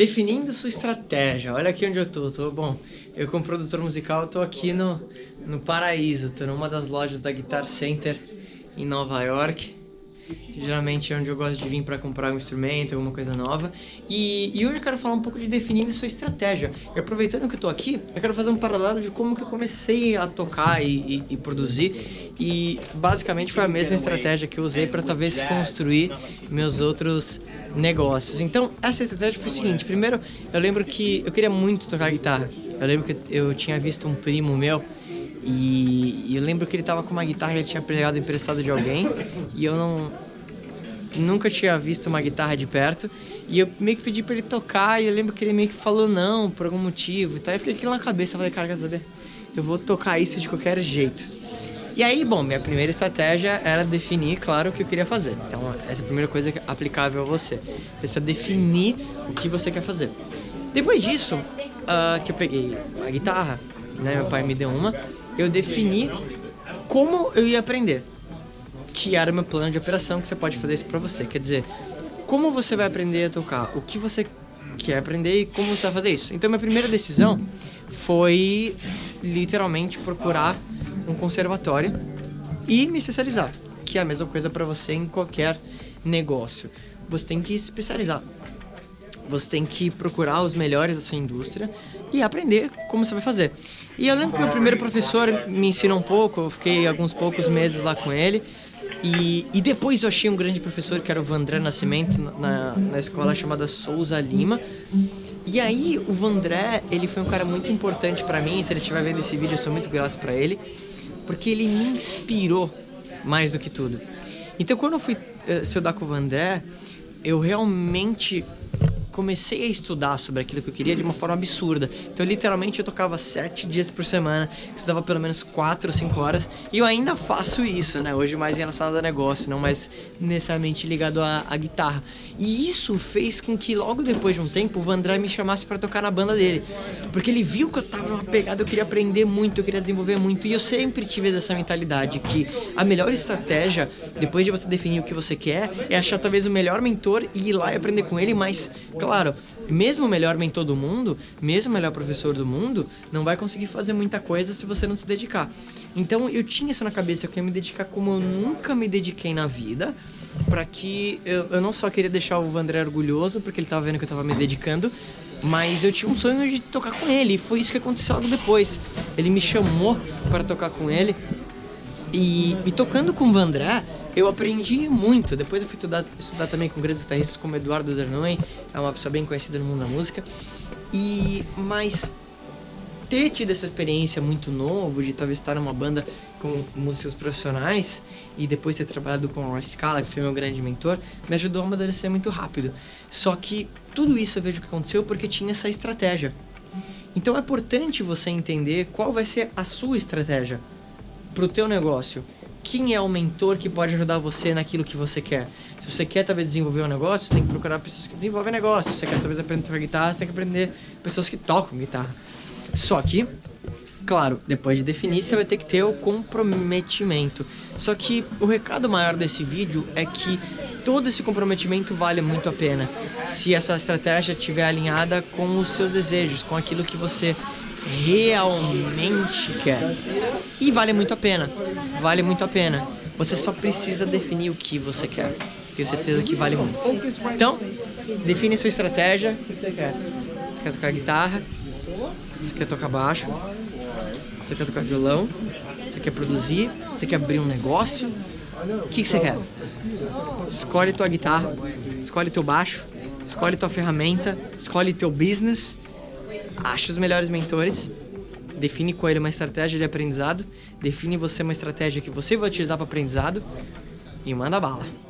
Definindo sua estratégia. Olha aqui onde eu tô. tô bom, eu como produtor musical tô aqui no, no paraíso. Tô numa das lojas da Guitar Center em Nova York. Geralmente é onde eu gosto de vir para comprar um instrumento, alguma coisa nova. E, e, hoje eu quero falar um pouco de definindo sua estratégia. E aproveitando que eu tô aqui, eu quero fazer um paralelo de como que eu comecei a tocar e, e, e produzir. E basicamente foi a mesma estratégia que eu usei para talvez construir meus outros negócios. Então, essa estratégia foi o seguinte: primeiro, eu lembro que eu queria muito tocar guitarra. Eu lembro que eu tinha visto um primo meu e, e eu lembro que ele tava com uma guitarra que ele tinha pegado emprestado de alguém e eu não nunca tinha visto uma guitarra de perto e eu meio que pedi para ele tocar e eu lembro que ele meio que falou não por algum motivo e tal. Eu fiquei aquilo na cabeça, eu falei, cara, quer saber? Eu vou tocar isso de qualquer jeito. E aí, bom, minha primeira estratégia era definir, claro, o que eu queria fazer. Então, essa é a primeira coisa aplicável a você. Você precisa definir o que você quer fazer. Depois disso, uh, que eu peguei a guitarra, né, meu pai me deu uma, eu defini como eu ia aprender, que era o meu plano de operação, que você pode fazer isso para você. Quer dizer, como você vai aprender a tocar, o que você quer aprender e como você vai fazer isso. Então, minha primeira decisão foi literalmente procurar um conservatório e me especializar, que é a mesma coisa para você em qualquer negócio. Você tem que se especializar. Você tem que procurar os melhores da sua indústria e aprender como você vai fazer. E eu lembro que meu primeiro professor me ensinou um pouco, eu fiquei alguns poucos meses lá com ele. E, e depois eu achei um grande professor que era o Vandré Nascimento na, na escola chamada Souza Lima. E aí o Vandré, ele foi um cara muito importante para mim, se ele estiver vendo esse vídeo eu sou muito grato para ele, porque ele me inspirou mais do que tudo. Então quando eu fui uh, estudar com o Vandré, eu realmente comecei a estudar sobre aquilo que eu queria de uma forma absurda. Então, literalmente, eu tocava sete dias por semana, estudava pelo menos quatro ou cinco horas, e eu ainda faço isso, né? Hoje mais relacionado a negócio, não mais necessariamente ligado à, à guitarra. E isso fez com que logo depois de um tempo o Vandré me chamasse para tocar na banda dele, porque ele viu que eu tava numa pegada, eu queria aprender muito, eu queria desenvolver muito, e eu sempre tive essa mentalidade que a melhor estratégia, depois de você definir o que você quer, é achar talvez o melhor mentor e ir lá e aprender com ele, mas Claro, mesmo o melhor mentor do mundo, mesmo o melhor professor do mundo, não vai conseguir fazer muita coisa se você não se dedicar. Então eu tinha isso na cabeça, eu queria me dedicar como eu nunca me dediquei na vida, para que eu, eu, não só queria deixar o Vandré orgulhoso, porque ele tava vendo que eu tava me dedicando, mas eu tinha um sonho de tocar com ele, e foi isso que aconteceu logo depois. Ele me chamou para tocar com ele, e, e tocando com o Vandré, eu aprendi muito. Depois eu fui estudar, estudar também com grandes guitarristas como Eduardo Dernoy, é uma pessoa bem conhecida no mundo da música. E mas ter tido essa experiência muito novo de talvez estar numa banda com músicos profissionais e depois ter trabalhado com o Roy Scala, que foi meu grande mentor, me ajudou a amadurecer muito rápido. Só que tudo isso eu vejo que aconteceu porque tinha essa estratégia. Então é importante você entender qual vai ser a sua estratégia para o teu negócio quem é o mentor que pode ajudar você naquilo que você quer. Se você quer talvez desenvolver um negócio, você tem que procurar pessoas que desenvolvem negócio. Se você quer talvez aprender a tocar guitarra, você tem que aprender pessoas que tocam guitarra. Só que, claro, depois de definir, você vai ter que ter o comprometimento. Só que o recado maior desse vídeo é que todo esse comprometimento vale muito a pena se essa estratégia estiver alinhada com os seus desejos, com aquilo que você realmente quer. E vale muito a pena. Vale muito a pena. Você só precisa definir o que você quer. Tenho certeza que vale muito. Então, define sua estratégia. Você quer tocar guitarra? Você quer tocar baixo? Você quer tocar violão? Você quer produzir? Você quer abrir um negócio? O que, que você quer? Escolhe tua guitarra, escolhe teu baixo, escolhe tua ferramenta, escolhe teu business acha os melhores mentores, define com ele uma estratégia de aprendizado, define você uma estratégia que você vai utilizar para aprendizado e manda bala.